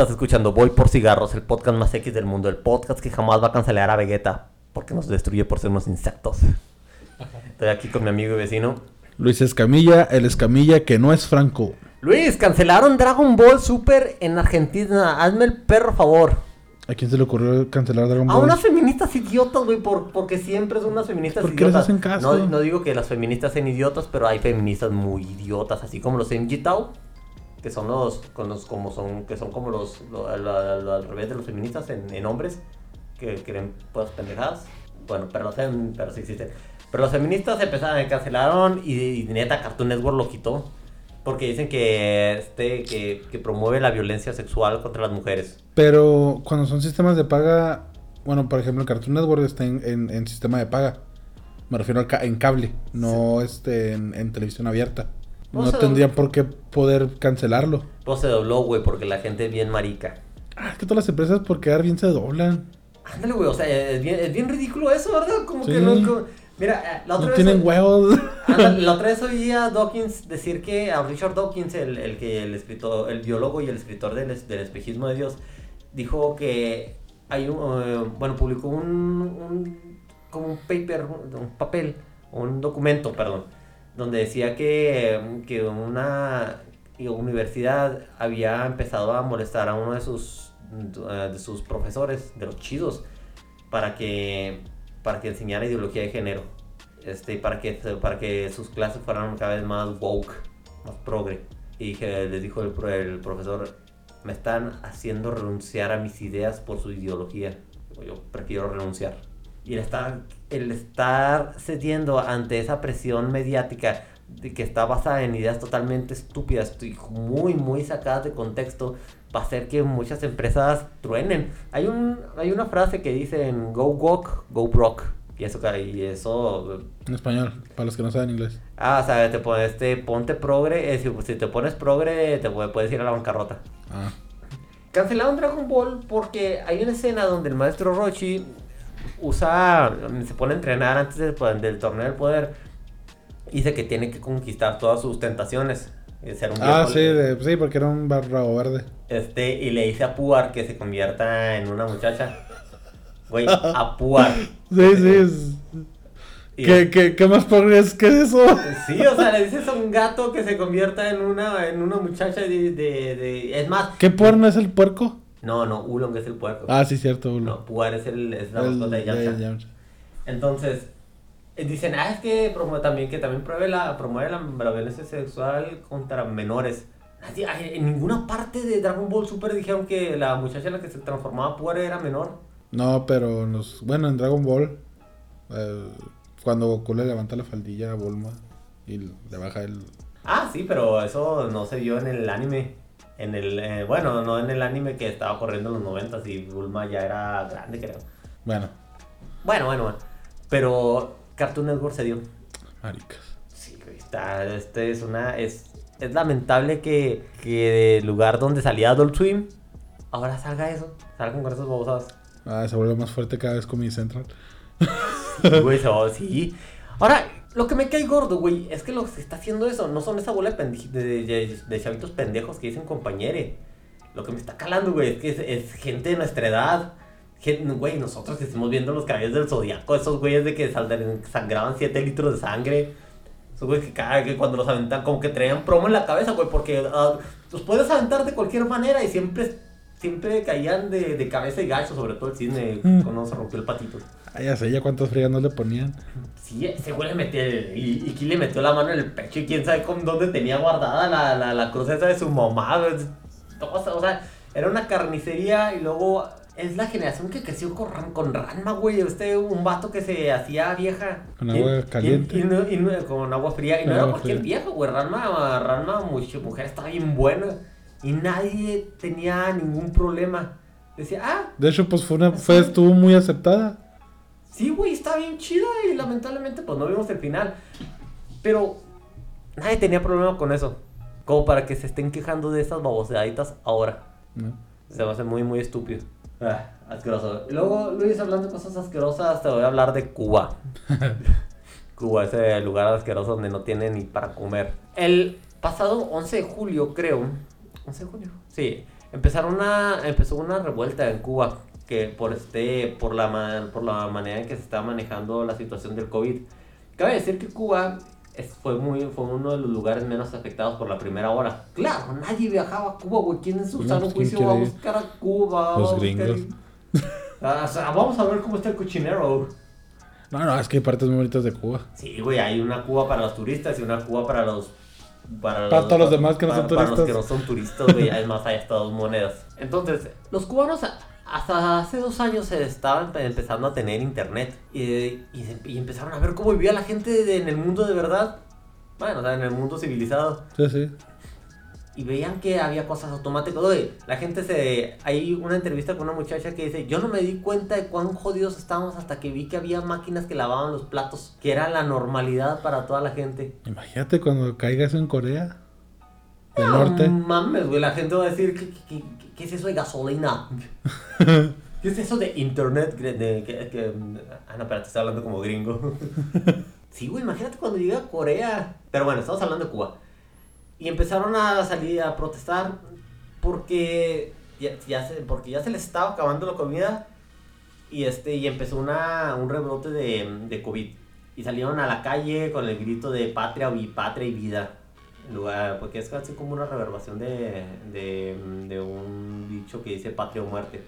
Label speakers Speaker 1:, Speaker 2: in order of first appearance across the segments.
Speaker 1: Estás escuchando Voy por Cigarros, el podcast más X del mundo, el podcast que jamás va a cancelar a Vegeta porque nos destruye por ser unos insectos. Estoy aquí con mi amigo y vecino.
Speaker 2: Luis Escamilla, el Escamilla que no es Franco.
Speaker 1: Luis, cancelaron Dragon Ball Super en Argentina. Hazme el perro favor.
Speaker 2: ¿A quién se le ocurrió cancelar Dragon
Speaker 1: A
Speaker 2: Ball?
Speaker 1: unas feministas idiotas, güey, por, porque siempre son unas feministas
Speaker 2: ¿Por qué les
Speaker 1: idiotas.
Speaker 2: hacen caso?
Speaker 1: No, no digo que las feministas sean idiotas, pero hay feministas muy idiotas, así como los Tao, que son los, con los como son, que son como los, lo- al- al- al revés de los feministas en, en hombres, que creen pues pendejadas. Bueno, pero, los fem- pero sí existen. Pero los feministas empezaron, cancelaron y, y neta Cartoon Network lo quitó. Porque dicen que, este, que, que promueve la violencia sexual contra las mujeres.
Speaker 2: Pero cuando son sistemas de paga, bueno, por ejemplo, Cartoon Network está en, en- en sistema de paga. Me refiero a ca- en cable, no este, en, en televisión abierta.
Speaker 1: No
Speaker 2: No
Speaker 1: sé.
Speaker 2: tendría por qué poder cancelarlo.
Speaker 1: Pues se dobló, güey, porque la gente es bien marica.
Speaker 2: Ah, es que todas las empresas por quedar bien se doblan.
Speaker 1: Ándale, güey, o sea, es bien, es bien ridículo eso, ¿verdad? Como que no... como- Mira, eh, la otra
Speaker 2: No
Speaker 1: vez...
Speaker 2: tienen huevos.
Speaker 1: Ándale, la otra vez oí a Dawkins decir que... A Richard Dawkins, el, el que el escritor, el biólogo y el escritor del, del espejismo de Dios, dijo que hay un... eh, bueno, publicó un, un... como un paper, un, un papel, un documento, perdón, donde decía que, que una universidad había empezado a molestar a uno de sus, de sus profesores, de los chidos, para que, para que enseñara ideología de género. Este, para que, para que sus clases fueran cada vez más woke, más progre. Y dije, les dijo el, el profesor, me están haciendo renunciar a mis ideas por su ideología. Yo prefiero renunciar. Y el estar, el estar cediendo ante esa presión mediática de que está basada en ideas totalmente estúpidas y muy, muy sacadas de contexto, va a hacer que muchas empresas truenen. Hay, un, hay una frase que dice go walk, go broke. Y eso, y eso
Speaker 2: En español, para los que no saben inglés.
Speaker 1: Ah, o sea, te pones, te, ponte progre, eh, si, si te pones progre, te puede- puedes ir a la bancarrota.
Speaker 2: Ah,
Speaker 1: Cancelaron Dragon Ball porque hay una escena donde el maestro Roshi usa, se pone a entrenar antes del, del torneo del poder. Dice que tiene que conquistar todas sus tentaciones. y ser un
Speaker 2: ah sí, de- sí, porque era un barrabo verde.
Speaker 1: Este, y le dice a Puar que se convierta en una muchacha. Güey, a Puar.
Speaker 2: Sí, sí. es- ¿Qué, qué, qué más progres que eso?
Speaker 1: Sí, o sea, le dices a un gato que se convierta en una, en una muchacha de, de, de- Es más,
Speaker 2: ¿Qué porno es el puerco?
Speaker 1: No, no, Ulong es el puerco.
Speaker 2: Ah, sí, cierto,
Speaker 1: no,
Speaker 2: Ulo.
Speaker 1: Puar es, el, es la mascota de
Speaker 2: ya,
Speaker 1: Yamcha.
Speaker 2: ya, Yamcha.
Speaker 1: Entonces, eh, dicen, ah, es que promueve también, que también promueve la, promueve la, la violencia sexual contra menores. Así, en ninguna parte de Dragon Ball Super dijeron que la muchacha en la que se transformaba Puar era menor.
Speaker 2: No, pero nos, bueno, en Dragon Ball, eh, cuando Goku le levanta la faldilla a Bulma y le baja el...
Speaker 1: Ah, sí, pero eso no se vio en el anime. En el, eh, bueno, no en el anime que estaba corriendo en los 90 y Bulma ya era grande, creo.
Speaker 2: Bueno,
Speaker 1: Bueno, bueno, bueno. Pero Cartoon Network se dio.
Speaker 2: maricas.
Speaker 1: Sí, está, este es una, es, es lamentable que, que del lugar donde salía Adult Swim, ahora salga eso, salgan con esos babosadas.
Speaker 2: Ah, se vuelve más fuerte cada vez con mi Central.
Speaker 1: Sí, güey, so- sí. Ahora, lo que me cae gordo, güey, es que lo que se está haciendo eso no son esa bola de, de, de- chavitos pendejos que dicen compañere. Lo que me está calando, güey, es que es, gente de nuestra edad. Gen- Güey, nosotros que estamos viendo los caballos del zodiaco, esos güeyes de que sangraban 7 litros de sangre. Esos güeyes que cuando los aventan, como que traían promo en la cabeza, güey, porque ah, los puedes aventar de cualquier manera y siempre, siempre caían de, de cabeza y gacho, sobre todo el cisne, cuando se rompió el patito.
Speaker 2: Ah, ya sé, ya cuántas frías no le ponían.
Speaker 1: Sí, ese güey le metió, y, y aquí le metió la mano en el pecho y quién sabe con dónde tenía guardada la, la, la cruz esa de su mamá. güey. O sea, o sea, era una carnicería y luego es la generación que creció con, Ran- con Ranma, güey. Este, un vato que se hacía vieja.
Speaker 2: Con agua
Speaker 1: y-
Speaker 2: caliente.
Speaker 1: Y, no- y no- con agua fría. Y no
Speaker 2: Con
Speaker 1: era
Speaker 2: agua
Speaker 1: cualquier viejo, güey. Ranma, Ranma, mujer, estaba bien buena. Y nadie tenía ningún problema. Decía, ah,
Speaker 2: De hecho, pues fue una, fue, estuvo muy aceptada.
Speaker 1: Sí, güey, está bien chida y lamentablemente pues no vimos el final. Pero nadie tenía problema con eso. Como para que se estén quejando de esas baboseaditas ahora.
Speaker 2: ¿no?
Speaker 1: Se me hace muy, muy estúpido. Ah, asqueroso. Luego, Luis, hablando de cosas asquerosas, te voy a hablar de Cuba. Cuba, ese lugar asqueroso donde no tiene ni para comer. El pasado 11 de julio, creo. 11 de julio. Sí. empezaron una, empezó una revuelta en Cuba que por este, por la, man- por la manera en que se está manejando la situación del COVID. Cabe decir que Cuba es- fue, muy, fue uno de los lugares menos afectados por la primera ola. Claro, nadie viajaba a Cuba, güey. ¿Quién en su sano
Speaker 2: pues, ¿quién
Speaker 1: juicio va a buscar a Cuba?
Speaker 2: Los
Speaker 1: Va a buscar
Speaker 2: gringos.
Speaker 1: Ah, o sea, vamos a ver cómo está el cochinero.
Speaker 2: No, no, es que hay partes muy bonitas de Cuba.
Speaker 1: Sí, güey, hay una Cuba para los turistas y una Cuba para los... Para,
Speaker 2: Para todos los demás que no
Speaker 1: para-
Speaker 2: son
Speaker 1: Para los que
Speaker 2: turistas.
Speaker 1: no son turistas, güey, además hay hasta dos monedas. Entonces, los cubanos hasta hace dos años se estaban empe- empezando a tener internet y, y, y empezaron a ver cómo vivía la gente de- en el mundo de verdad. Bueno, o sea, en el mundo civilizado.
Speaker 2: Sí, sí.
Speaker 1: Y veían que había cosas automáticas. Oye, la gente se... Hay una entrevista con una muchacha que dice, yo no me di cuenta de cuán jodidos estábamos hasta que vi que había máquinas que lavaban los platos, que era la normalidad para toda la gente.
Speaker 2: Imagínate cuando caiga eso en Corea del
Speaker 1: No
Speaker 2: Norte.
Speaker 1: mames, güey, la gente va a decir, ¿qué, qué, qué- qué es eso de gasolina? ¿Qué es eso de internet? De, ah, no, espérate, estoy hablando como gringo. sí, güey, imagínate cuando llega a Corea. Pero bueno, estamos hablando de Cuba. Y empezaron a salir a protestar porque ya, se, porque ya se les estaba acabando la comida y, este, y empezó una, un rebrote de, de COVID. Y salieron a la calle con el grito de patria, patria y vida. Lugar, porque es casi como una reverbación de, de, de un dicho que dice patria o muerte.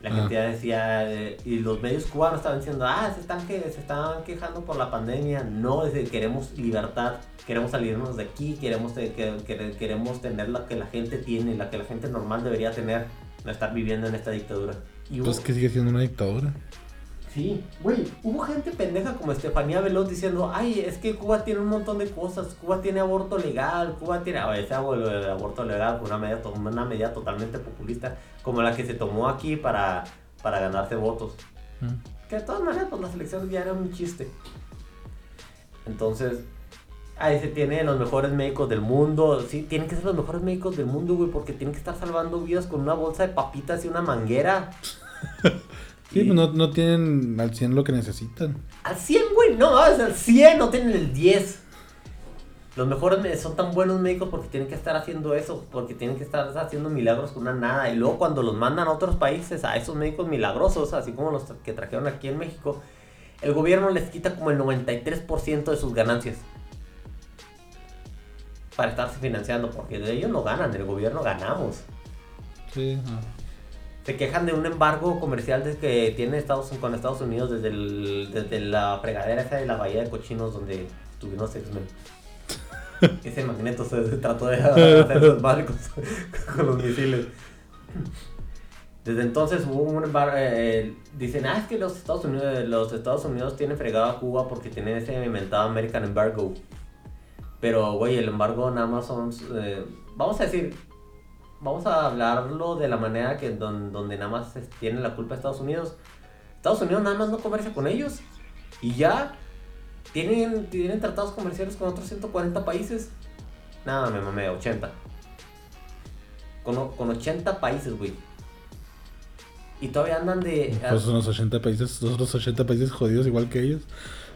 Speaker 1: La
Speaker 2: Ah.
Speaker 1: gente ya decía, eh, y los medios cubanos estaban diciendo, ah, se están, que, se están quejando por la pandemia. No, es de, queremos libertad, queremos salirnos de aquí, queremos, de- que, que- queremos tener la que la gente tiene, la que la gente normal debería tener, no estar viviendo en esta dictadura. Y
Speaker 2: Pues que sigue siendo una dictadura.
Speaker 1: Sí, güey, hubo gente pendeja como Estefanía Veloz diciendo, ay, es que Cuba tiene un montón de cosas, Cuba tiene aborto legal, Cuba tiene, a ver, ese aborto legal fue una medida, una medida totalmente populista, como la que se tomó aquí para, para ganarse votos.
Speaker 2: Mm.
Speaker 1: Que de todas maneras, pues las elecciones ya eran un chiste. Entonces, ahí se tiene los mejores médicos del mundo. Sí, tienen que ser los mejores médicos del mundo, güey, porque tienen que estar salvando vidas con una bolsa de papitas y una manguera.
Speaker 2: Sí, pues no, no tienen al 100 lo que necesitan.
Speaker 1: Al 100, güey, no, es al 100, no tienen el 10. Los mejores me- son tan buenos médicos porque tienen que estar haciendo eso, porque tienen que estar haciendo milagros con una nada. Y luego cuando los mandan a otros países, a esos médicos milagrosos, así como los que trajeron aquí en México, el gobierno les quita como el 93% de sus ganancias. Para estarse financiando, porque de ellos no ganan, del gobierno ganamos.
Speaker 2: Sí, no.
Speaker 1: Se quejan de un embargo comercial de que tiene Estados con Estados Unidos desde, el- desde la fregadera esa de la bahía de cochinos donde los X-Men. Ese magneto se, se trató de hacer los barcos con los misiles. Desde entonces hubo un embargo. eh, dicen, ah, es que los Estados Unidos, los Estados Unidos tienen fregado a Cuba porque tienen ese inventado American Embargo. Pero, güey, el embargo nada más son. eh, vamos a decir, vamos a hablarlo de la manera que don- donde nada más tiene la culpa Estados Unidos. Estados Unidos nada más no comercia con ellos. Y ya tienen, tienen tratados comerciales con otros 140 países. Nada, me mamé, 80. Con, con 80 países, güey. Y todavía andan de...
Speaker 2: Pues son los 80 países, son los 80 países jodidos igual que ellos.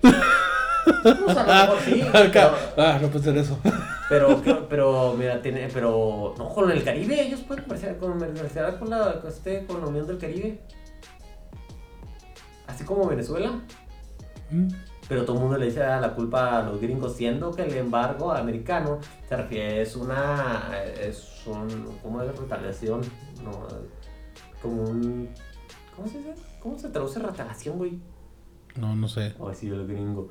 Speaker 1: Pues, a lo mejor sí, pero,
Speaker 2: ah, no puede ser eso.
Speaker 1: Pero, pero, mira, tiene, pero, no, con el Caribe, ellos pueden comerciar, comerciar con, la, con, este, con la Unión del Caribe. Así como Venezuela.
Speaker 2: Mm.
Speaker 1: Pero todo el mundo le dice a la culpa a los gringos, siendo que el embargo americano se refiere, es una, es un, ¿cómo es retaliación? No, como un, ¿cómo se dice? ¿Cómo se traduce retaliación, güey?
Speaker 2: No, no sé.
Speaker 1: O sí, el gringo.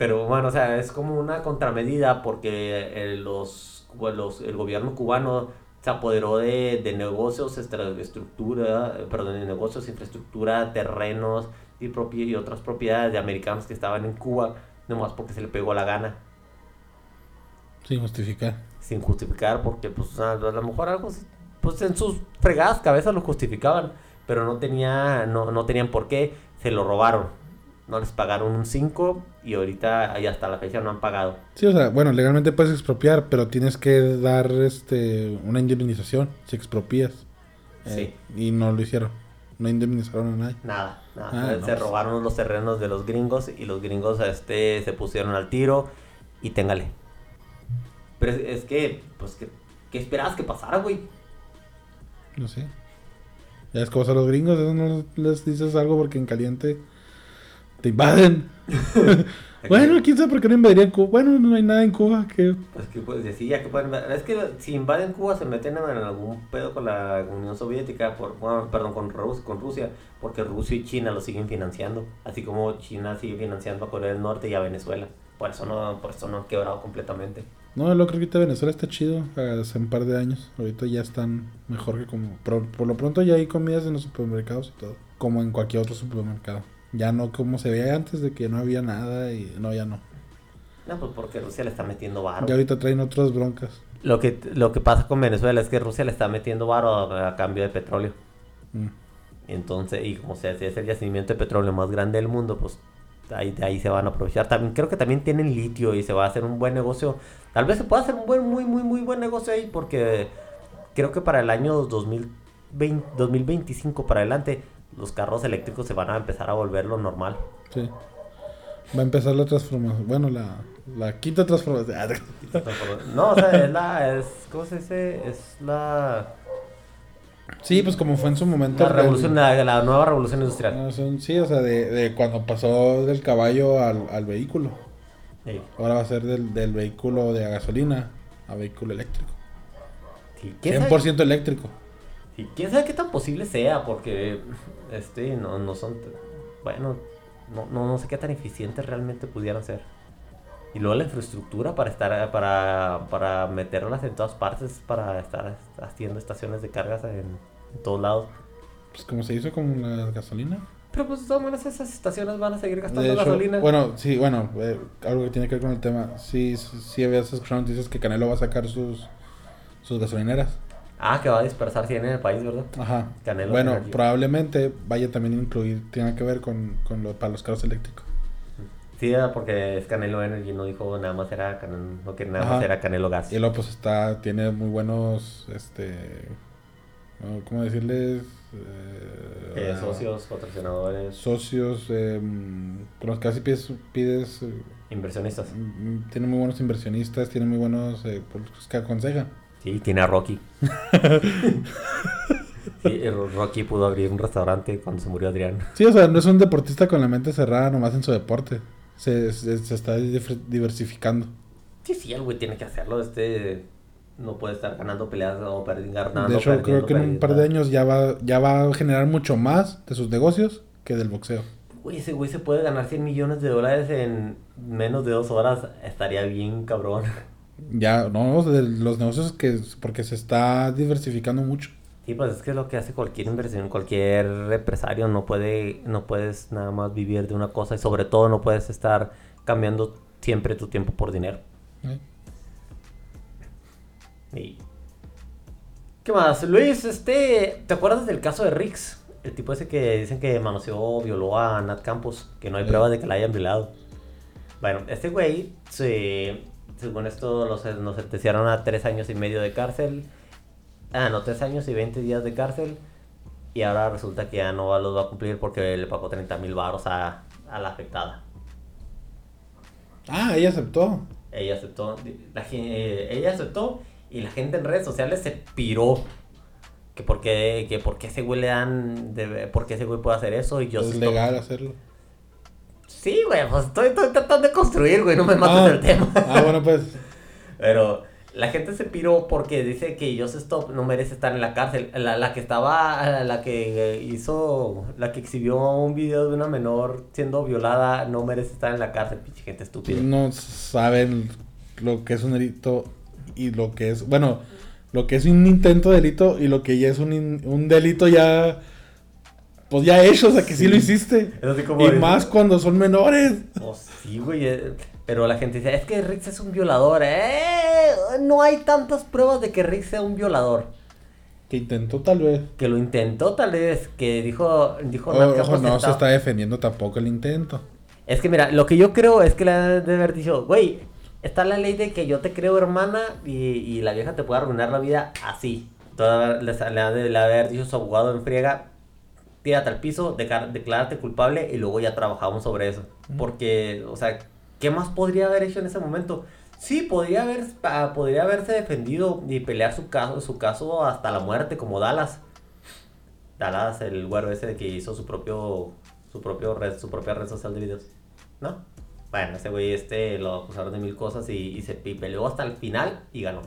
Speaker 1: Pero bueno, o sea, es como una contramedida porque eh, los, bueno, los- el gobierno cubano se apoderó de, de negocios, estructura, eh, perdón, de negocios, infraestructura, terrenos y, propi- y otras propiedades de americanos que estaban en Cuba, nomás porque se le pegó la gana,
Speaker 2: Sin justificar.
Speaker 1: sin justificar, porque pues a, lo mejor algo, pues en sus fregadas cabezas lo justificaban, pero no, tenía, no, no tenían por qué, se lo robaron. No les pagaron un 5 y ahorita ahí hasta la fecha no han pagado.
Speaker 2: Sí, o sea, bueno, legalmente puedes expropiar, pero tienes que dar este una indemnización si expropías. Eh, y no lo hicieron. No indemnizaron a nadie.
Speaker 1: Nada, nada.
Speaker 2: Ah,
Speaker 1: se
Speaker 2: no.
Speaker 1: robaron los terrenos de los gringos y los gringos este, se pusieron al tiro y téngale. Pero es, es que, pues, ¿qué, qué esperabas que pasara, güey?
Speaker 2: No sé. Ya es cosa los gringos, eso no les dices algo porque en caliente te invaden. bueno, quién sabe por qué no invadirían Cuba. Bueno, no hay nada en Cuba que...
Speaker 1: Pues que puedes decir, ya que pueden... Es que si invaden Cuba se meten en algún pedo con la Unión Soviética, por, bueno, perdón, con, Rus- con Rusia, porque Rusia y China lo siguen financiando, así como China sigue financiando a Corea del Norte y a Venezuela. Por eso no, por eso no han quebrado completamente.
Speaker 2: No, lo creo que ahorita Venezuela está chido hace un par de años. Ahorita ya están mejor que como... Por, por lo pronto ya hay comidas en los supermercados y todo. Como en cualquier otro supermercado. Ya no como se veía antes de que no había nada y... No, ya no.
Speaker 1: No, pues porque Rusia le está metiendo varo.
Speaker 2: Ya ahorita traen otras broncas.
Speaker 1: Lo que, lo que pasa con Venezuela es que Rusia le está metiendo varo a, a cambio de petróleo.
Speaker 2: Mm.
Speaker 1: Entonces, y como se es el yacimiento de petróleo más grande del mundo, pues ahí, de ahí se van a aprovechar. También creo que también tienen litio y se va a hacer un buen negocio. Tal vez se pueda hacer un buen, muy, muy, muy buen negocio ahí porque creo que para el año 2020, 2025 para adelante los carros eléctricos se van a empezar a volver lo normal.
Speaker 2: Sí. Va a empezar la transformación. Bueno, la, la quinta transformación.
Speaker 1: No, o sea, es la, es, ¿cómo se dice? Es la,
Speaker 2: Sí, pues como fue en su momento.
Speaker 1: la
Speaker 2: el-
Speaker 1: revolución, la, la nueva revolución industrial.
Speaker 2: Son- sí, o sea, de, de cuando pasó del caballo al, al vehículo.
Speaker 1: Sí.
Speaker 2: Ahora va a ser del, del vehículo de gasolina a vehículo eléctrico.
Speaker 1: Sí, ¿quién sabe?
Speaker 2: 100% eléctrico.
Speaker 1: Sí, quién sabe qué tan posible sea, porque este no, no son bueno, no, no, no sé qué tan eficientes realmente pudieran ser. Y luego la infraestructura para estar para, para meterlas en todas partes, para estar haciendo estaciones de cargas en, en todos lados.
Speaker 2: Pues como se hizo con la gasolina.
Speaker 1: Pero pues de todas maneras esas estaciones van a seguir gastando
Speaker 2: hecho,
Speaker 1: gasolina.
Speaker 2: bueno, sí, bueno, eh, algo que tiene que ver con el tema. Sí, sí, sí habías escuchado noticias que Canelo va a sacar sus, sus gasolineras.
Speaker 1: Ah, que va a dispersar 100 en el país, ¿verdad?
Speaker 2: Ajá.
Speaker 1: Canelo
Speaker 2: bueno,
Speaker 1: Energy.
Speaker 2: probablemente vaya también a incluir, tenga que ver con, con lo para los carros eléctricos.
Speaker 1: Sí, porque es Canelo Energy, no dijo nada más era Canelo, no que nada más era Canelo Gas.
Speaker 2: Y luego pues está, tiene muy buenos, este, ¿cómo decirles? Eh,
Speaker 1: Eh, socios, patrocinadores,
Speaker 2: Socios, eh, con los que casi pides, pides eh,
Speaker 1: inversionistas.
Speaker 2: mm, tiene muy buenos inversionistas, tiene muy buenos, eh, pues, que aconsejan.
Speaker 1: Sí, tiene a Rocky. Sí, el Rocky pudo abrir un restaurante cuando se murió Adrián.
Speaker 2: Sí, o sea, no es un deportista con la mente cerrada nomás en su deporte. Se, se, se está diversificando.
Speaker 1: Sí, sí, el güey tiene que hacerlo. Este no puede estar ganando peleas o ganando,
Speaker 2: de hecho, creo que en un par de años ya va, ya va a generar mucho más de sus negocios que del boxeo.
Speaker 1: Güey, ese güey se puede ganar 100 millones de dólares en menos de dos horas. Estaría bien, cabrón.
Speaker 2: Ya, no, de los negocios que, porque se está diversificando mucho.
Speaker 1: Sí, pues es que es lo que hace cualquier inversión, cualquier empresario. No puede, no puedes nada más vivir de una cosa y sobre todo no puedes estar cambiando siempre tu tiempo por dinero.
Speaker 2: ¿eh?
Speaker 1: Y... ¿Qué más? Luis, este, ¿te acuerdas del caso de Rix? El tipo ese que dicen que manoseó violó a Nat Campos, que no hay pruebas de que la hayan violado. Bueno, este güey, se, según esto, los, nos sentenciaron a tres años y medio de cárcel. Ah, no, tres años y 20 días de cárcel. Y ahora resulta que ya no los va a cumplir porque le pagó 30 mil baros a, a la afectada.
Speaker 2: Ah, ella aceptó.
Speaker 1: Ella aceptó, la, eh, ella aceptó y la gente en redes sociales se piró. Que porque, que porque ese güey le dan, de, porque ese güey puede hacer eso y yo
Speaker 2: es legal hacerlo.
Speaker 1: Sí, güey, pues estoy, estoy tratando de construir, güey, no me mates
Speaker 2: Ah,
Speaker 1: el tema.
Speaker 2: ah, bueno, pues.
Speaker 1: Pero la gente se piró porque dice que Joseph Stop no merece estar en la cárcel. La, la que estaba, la que eh, hizo, la que exhibió un video de una menor siendo violada no merece estar en la cárcel, pinche gente estúpida.
Speaker 2: No saben lo que es un delito y lo que es. Bueno, lo que es un intento de delito y lo que ya es un, un delito ya. Pues ya hecho, o sea que sí, lo hiciste.
Speaker 1: Es así como
Speaker 2: Y más cuando son menores.
Speaker 1: Oh, sí, güey. eh, Pero la gente dice, es que Rix es un violador. ¡Eh! No hay tantas pruebas de que Rix sea un violador.
Speaker 2: Que intentó tal vez.
Speaker 1: Que lo intentó tal vez, que dijo, dijo
Speaker 2: O-
Speaker 1: Nat
Speaker 2: ojo, no se está defendiendo tampoco el intento.
Speaker 1: Es que mira, lo que yo creo es que le han de haber dicho, güey, está la ley de que yo te creo hermana y, y la vieja te puede arruinar la vida así. Toda, le, le han de haber dicho su abogado en friega, tírate al piso, declárate culpable y luego ya trabajamos sobre eso. Porque, o sea, ¿qué más podría haber hecho en ese momento? Sí, podría, haber, ah, podría haberse defendido y pelear su caso, su caso hasta la muerte, como Dallas. Dallas, el güero ese que hizo su propio, su propio red, su propia red social de videos. ¿No? Bueno, ese güey este lo acusaron de mil cosas y, y se y peleó hasta el final y ganó.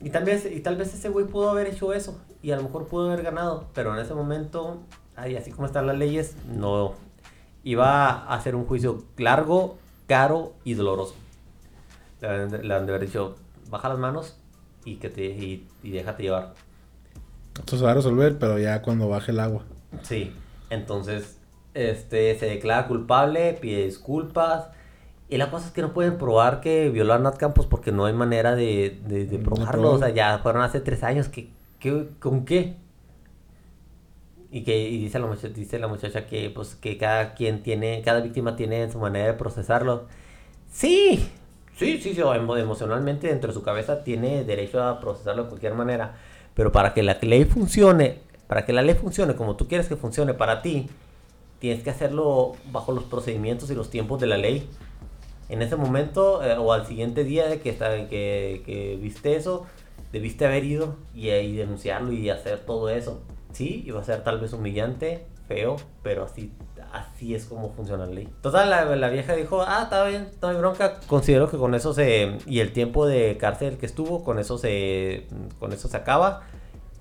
Speaker 1: Y tal vez, y tal vez ese güey pudo haber hecho eso y a lo mejor pudo haber ganado, pero en ese momento, ay, así como están las leyes, no iba a hacer un juicio largo, caro y doloroso. Le han de haber dicho, baja las manos y que te y, y déjate llevar.
Speaker 2: Esto se va a resolver, pero ya cuando baje el agua.
Speaker 1: Sí, entonces este se declara culpable, pide disculpas. Y la cosa es que no pueden probar que violó a Nat Campos porque no hay manera de, de, de probarlo. O sea, ya fueron hace tres años. que qué- ¿Con qué? Y que y dice, la muchacha, dice la muchacha que, pues, que cada quien tiene, cada víctima tiene su manera de procesarlo. Sí, sí, sí, sí, emo- emocionalmente dentro de su cabeza tiene derecho a procesarlo de cualquier manera. Pero para que la ley funcione, para que la ley funcione como tú quieres que funcione para ti, tienes que hacerlo bajo los procedimientos y los tiempos de la ley. En ese momento eh, o al siguiente día que, está, que, que viste eso, debiste haber ido y, y denunciarlo y hacer todo eso. Sí, iba a ser tal vez humillante, feo, pero así, así es como funciona la ley. Total, la, la vieja dijo, ah, está bien, no hay bronca. Considero que con eso se... Y el tiempo de cárcel que estuvo, con eso se, con eso se acaba.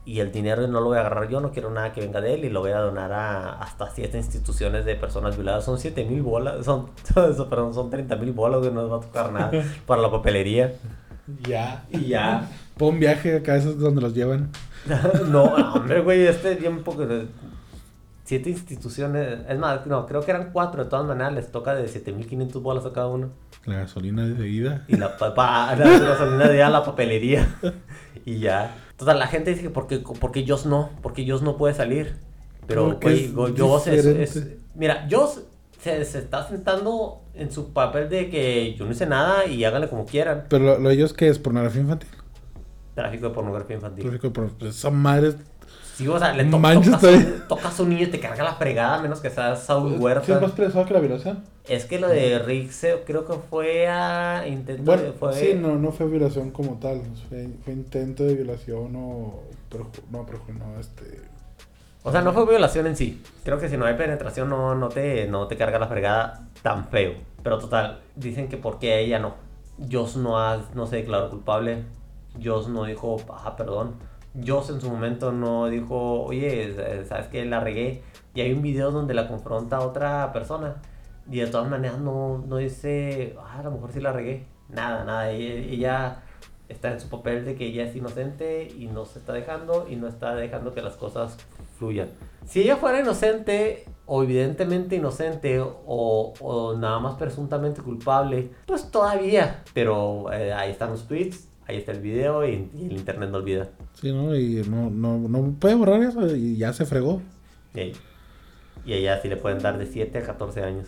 Speaker 1: Y el dinero no lo voy a agarrar yo, no quiero nada que venga de él y lo voy a donar a hasta siete instituciones de personas violadas. Son 7 mil bolas, son, eso, perdón, son 30 mil bolas que no nos va a tocar nada para la papelería.
Speaker 2: Ya.
Speaker 1: Y ya.
Speaker 2: Pon un viaje acá, esos donde los llevan.
Speaker 1: no, hombre, güey, este tiempo que... Siete instituciones, es más, no, creo que eran cuatro, de todas maneras les toca de 7500 bolas a cada uno.
Speaker 2: La gasolina de ida.
Speaker 1: Y la, pa- pa- la gasolina de a la papelería. y ya. Total, la gente dice que porque, porque Joss no, porque Joss no puede salir. Pero, güey, Joss es. Mira, Joss se, se está sentando en su papel de que yo no hice nada y háganle como quieran.
Speaker 2: Pero lo, lo de ellos que es pornografía infantil.
Speaker 1: Tráfico de pornografía infantil.
Speaker 2: Tráfico de porno- pues, Esa madre.
Speaker 1: Sí, o sea, le to-
Speaker 2: Manches,
Speaker 1: tocas,
Speaker 2: estoy-
Speaker 1: un- tocas a un niño y te carga la fregada, a menos que seas Saúl
Speaker 2: ¿Sí es
Speaker 1: Huerta.
Speaker 2: más pesado que la violación?
Speaker 1: Es que lo de Rick se- creo que fue a intento
Speaker 2: Bueno,
Speaker 1: de- fue
Speaker 2: sí, no, no fue violación como tal. Fue, fue intento de violación o. no, perju- no, este.
Speaker 1: O sea, no fue violación en sí. Creo que si no hay penetración no, no, te, no te carga la fregada tan feo. Pero total, dicen que porque ella no. Joss no, ha- no se declaró culpable. Joss no dijo, ah, perdón. Joss en su momento no dijo, oye, sabes que la regué. Y hay un video donde la confronta a otra persona. Y de todas maneras no, no dice, ah, a lo mejor sí la regué. Nada, nada. Ella, ella está en su papel de que ella es inocente y no se está dejando y no está dejando que las cosas fluyan. Si ella fuera inocente o evidentemente inocente o, o nada más presuntamente culpable, pues todavía. Pero eh, ahí están los tweets, ahí está el video y, y el internet no olvida.
Speaker 2: Sí, ¿no? Y no, no, no puede borrar eso y ya se fregó.
Speaker 1: Y, y a ella sí le pueden dar de 7 a 14 años.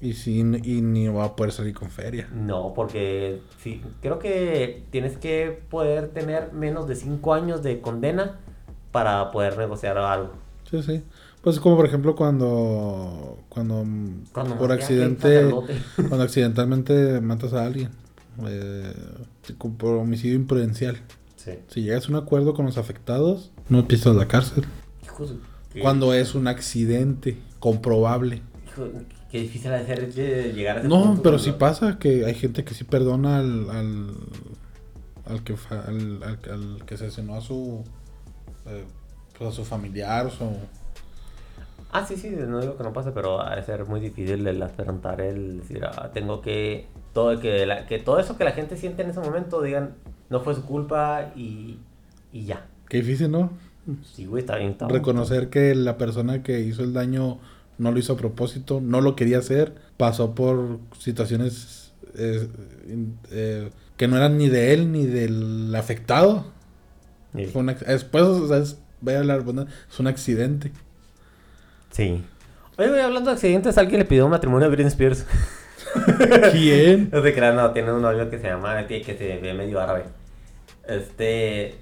Speaker 2: Y, sí, y ni va a poder salir con feria.
Speaker 1: No, porque sí, creo que tienes que poder tener menos de 5 años de condena para poder negociar algo.
Speaker 2: Sí, sí. Pues como por ejemplo cuando. Cuando,
Speaker 1: Cuando
Speaker 2: por accidente. Cuando accidentalmente matas a alguien. Eh, por homicidio imprudencial.
Speaker 1: Sí.
Speaker 2: Si llegas a un acuerdo con los afectados, no pisas la cárcel.
Speaker 1: De-
Speaker 2: Cuando es un accidente comprobable.
Speaker 1: hijo, qué difícil ha de ser de llegar a ese
Speaker 2: No,
Speaker 1: punto,
Speaker 2: pero sí pasa que hay gente que sí perdona al. al, al que, fa- al, al- que asesinó a su. eh, pues a su familiar o su.
Speaker 1: Ah, sí, sí, no digo que no pase, pero ha de ser muy difícil el afrontar el decir, ah, tengo que todo que, la- que todo eso que la gente siente en ese momento digan, no fue su culpa y, y ya.
Speaker 2: Qué difícil, ¿no?
Speaker 1: Sí, güey, está bien. está
Speaker 2: Reconocer que la persona que hizo el daño no lo hizo a propósito, no lo quería hacer, pasó por situaciones eh, eh, que no eran ni de él ni del afectado.
Speaker 1: Sí.
Speaker 2: Fue después, o sea, es, es un accidente.
Speaker 1: Sí. Oye, güey, hablando de accidentes, alguien le pidió matrimonio a Britney Spears.
Speaker 2: ¿Quién?
Speaker 1: No se crean, no, tiene un novio que se llama, que que se ve medio árabe. Este.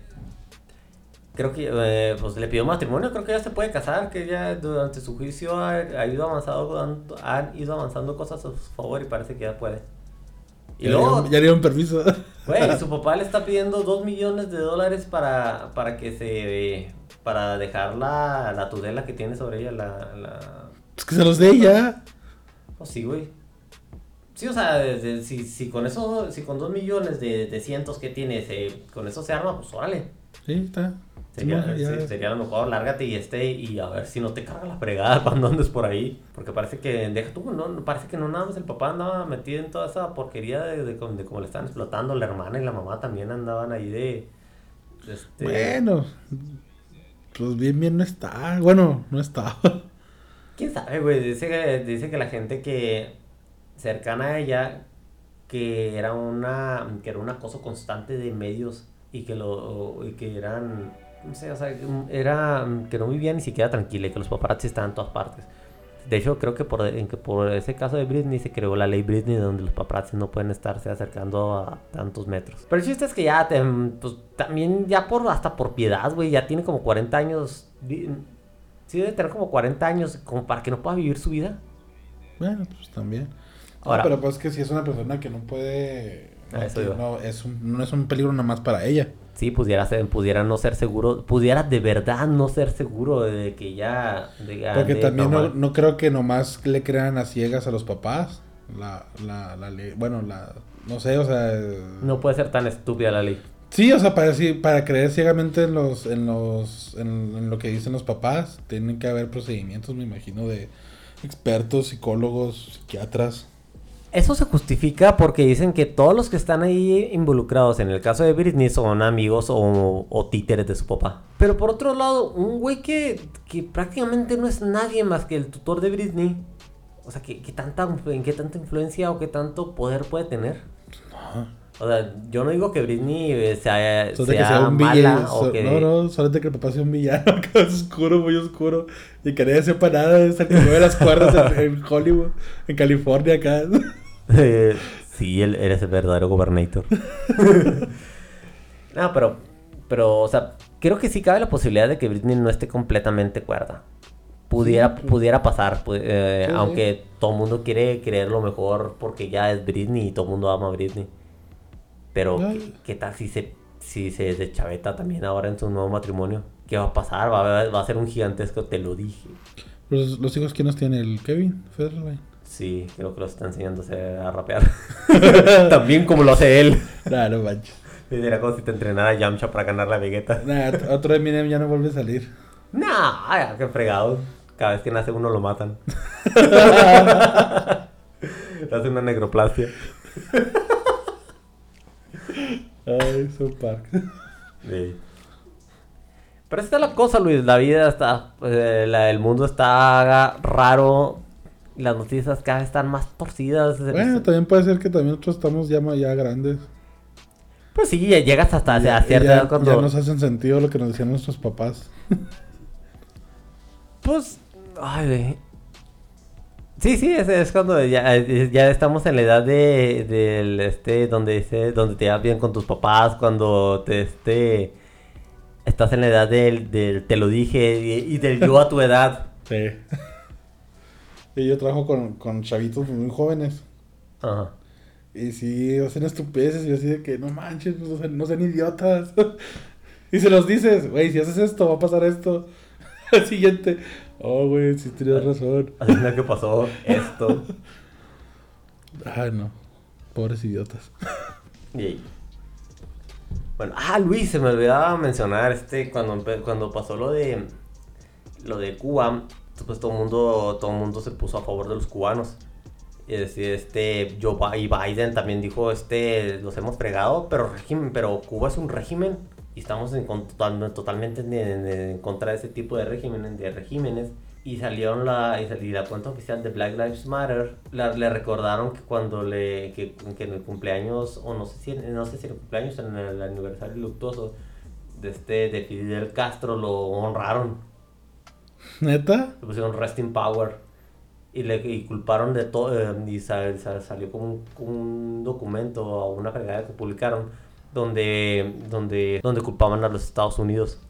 Speaker 1: Creo que, eh, pues le pidió matrimonio, creo que ya se puede casar, que ya durante su juicio ha, ha ido avanzado, han, ido avanzando cosas a su favor y parece que ya puede. Y
Speaker 2: Ya,
Speaker 1: luego,
Speaker 2: le dieron- ya le dieron permiso.
Speaker 1: güey, su papá le está pidiendo 2 millones de dólares para, para que se para dejar la, la tutela que tiene sobre ella, la... la...
Speaker 2: Es que se los dé ya.
Speaker 1: Pues sí, güey. Sí, o sea, desde- si, si con eso, si con dos millones de, de cientos que tiene, se- con eso se arma, pues órale.
Speaker 2: Sí, está.
Speaker 1: Sería,
Speaker 2: ya.
Speaker 1: sería lo mejor, lárgate y este y a ver si no te carga la fregada cuando andes por ahí. Porque parece que, deja tú, no, parece que no nada más el papá andaba metido en toda esa porquería de, de, cómo- de le están explotando, la hermana y la mamá también andaban ahí de... de este,
Speaker 2: Bueno, pues bien, bien no está. Bueno, no estaba.
Speaker 1: ¿Quién sabe, güey? Dice dice que la gente que cercana a ella, que era una, que era un acoso constante de medios y que lo, y que eran, no sé, o sea, era, que no vivía ni siquiera tranquila y que los paparazzi estaban en todas partes. De hecho, creo que por, en que por ese caso de Britney se creó la ley Britney donde los paparazzi no pueden estarse acercando a tantos metros. Pero el chiste es que ya, te- pues, también ya por, hasta por piedad, güey, ya tiene como 40 años. Sí debe tener como 40 años como para que no pueda vivir su vida.
Speaker 2: Bueno, pues también. No, pero pues que si es una persona que no puede. No,
Speaker 1: A eso
Speaker 2: que no, es un, no es un peligro nada más para ella.
Speaker 1: Sí, pudiera, ser, pudiera no ser seguro, pudiera de verdad no ser seguro de que ya... De,
Speaker 2: Porque también no, no creo que nomás le crean a ciegas a los papás. La, la, la ley. Bueno, la. No sé, o sea.
Speaker 1: No puede ser tan estúpida la ley.
Speaker 2: Sí, o sea, para, para creer ciegamente en los, en los, en, en lo que dicen los papás, tienen que haber procedimientos, me imagino, de expertos, psicólogos, psiquiatras.
Speaker 1: Eso se justifica porque dicen que todos los que están ahí involucrados en el caso de Britney son amigos o, títeres de su papá. Pero por otro lado, un güey que, que prácticamente no es nadie más que el tutor de Britney. O sea, ¿qué, qué ¿en qué tanta influencia o qué tanto poder puede tener?
Speaker 2: No.
Speaker 1: O sea, yo no digo que Britney eh, sea,
Speaker 2: de
Speaker 1: sea,
Speaker 2: que sea
Speaker 1: mala
Speaker 2: villano.
Speaker 1: o que...
Speaker 2: No, no, de que el papá sea un villano, es oscuro, muy oscuro. Y que nadie sepa nada, el que mueve las cuerdas en, en Hollywood, en California, acá.
Speaker 1: Eh, sí, él eres el verdadero gobernator. no, pero, pero, o sea, creo que sí cabe la posibilidad de que Britney no esté completamente cuerda. Pudiera,
Speaker 2: Sí.
Speaker 1: pudiera pasar, pu- eh,
Speaker 2: sí.
Speaker 1: aunque todo el mundo quiere creer lo mejor porque ya es Britney y todo el mundo ama a Britney. Pero. ¿qué, qué tal si se, si se deschaveta también ahora en su nuevo matrimonio? ¿Qué va a pasar? Va, a- va a ser un gigantesco, te lo dije.
Speaker 2: Los, los hijos, ¿quiénes tiene? ¿El Kevin? Federline.
Speaker 1: Sí, creo que los está enseñándose a rapear. también como lo hace él.
Speaker 2: Nah, no manches.
Speaker 1: Era como si te entrenara Yamcha para ganar la Vegeta.
Speaker 2: Nah, otro Eminem ya no vuelve a salir.
Speaker 1: Nah, qué fregado. Cada vez que nace uno lo matan. Le hace una negroplastia.
Speaker 2: Ay, South Park.
Speaker 1: Sí. Pero esta es la cosa, Luis. La vida está. eh, la- el mundo está raro. Las noticias cada vez están más torcidas.
Speaker 2: Bueno, también puede ser que también nosotros estamos ya, ya grandes.
Speaker 1: Pues sí, ya llegas hasta
Speaker 2: ya,
Speaker 1: a cierta
Speaker 2: ya-
Speaker 1: edad cuando.
Speaker 2: ya nos hacen sentido lo que nos decían nuestros papás.
Speaker 1: Pues, ay, güey. Sí, sí, es, es cuando ya, eh, ya estamos en la edad de, del, este, donde dice, donde te bien con tus papás, cuando te, este, estás en la edad del, del te lo dije y, y del yo a tu edad.
Speaker 2: Sí. y yo trabajo con, con chavitos muy jóvenes.
Speaker 1: Ajá.
Speaker 2: Y sí, hacen estupideces y así de que no manches, no sean, no sean idiotas. y se los dices, güey, si haces esto, va a pasar esto. Al siguiente, oh, güey, sí tienes razón.
Speaker 1: Adivina qué pasó, esto.
Speaker 2: Ay, no, pobres idiotas.
Speaker 1: Y- Bueno, ah, Luis, se me olvidaba mencionar este cuando cuando pasó lo de lo de Cuba, pues todo el mundo todo mundo se puso a favor de los cubanos. Y decir, este Joe Biden también dijo, este los hemos fregado, pero régimen, pero Cuba es un régimen y estamos en total- totalmente en, en- en contra de ese tipo de regímenes, de regímenes. Y salieron la, y la cuenta oficial de Black Lives Matter. La- le recordaron que cuando le, que, que en el cumpleaños, o no sé si, no sé si en el cumpleaños, en el aniversario luctuoso de este, de Fidel Castro, lo honraron.
Speaker 2: ¿Neta?
Speaker 1: Le pusieron Rest in Power. Y le y culparon de todo. eh, y sa- sa- salió como un, como un documento o una fregada que publicaron donde, donde, donde culpaban a los Estados Unidos.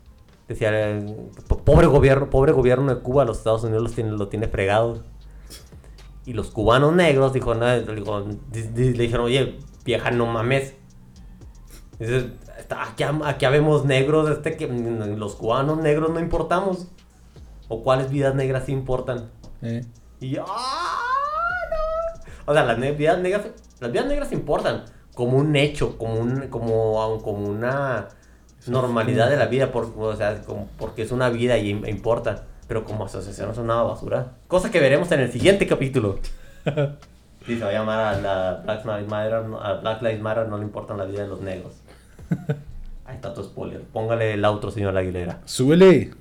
Speaker 1: Decía, po- pobre gobierno, pobre gobierno de Cuba, los Estados Unidos los tiene, lo tiene fregado. Y los cubanos negros dijo, no, dijo- di- di- le dijeron, oye, vieja, no mames. Dices, "Está- aquí, aquí habemos negros, este que los cubanos negros no importamos. O cuáles vidas negras sí importan.
Speaker 2: Eh,
Speaker 1: Y yo, ¡ah, no! O sea, las ne- vidas negras, las vidas negras importan como un hecho, como un, como, como una normalidad de la vida, por, o sea, como- porque es una vida y im- importa. Pero como asociación es una basura. Cosa que veremos en el siguiente capítulo. Sí, se va a llamar a la Black Lives Matter, no- a Black Lives Matter no le importan la vida de los negros. Ahí está tu spoiler. Póngale el outro, señor Aguilera.
Speaker 2: Súbele.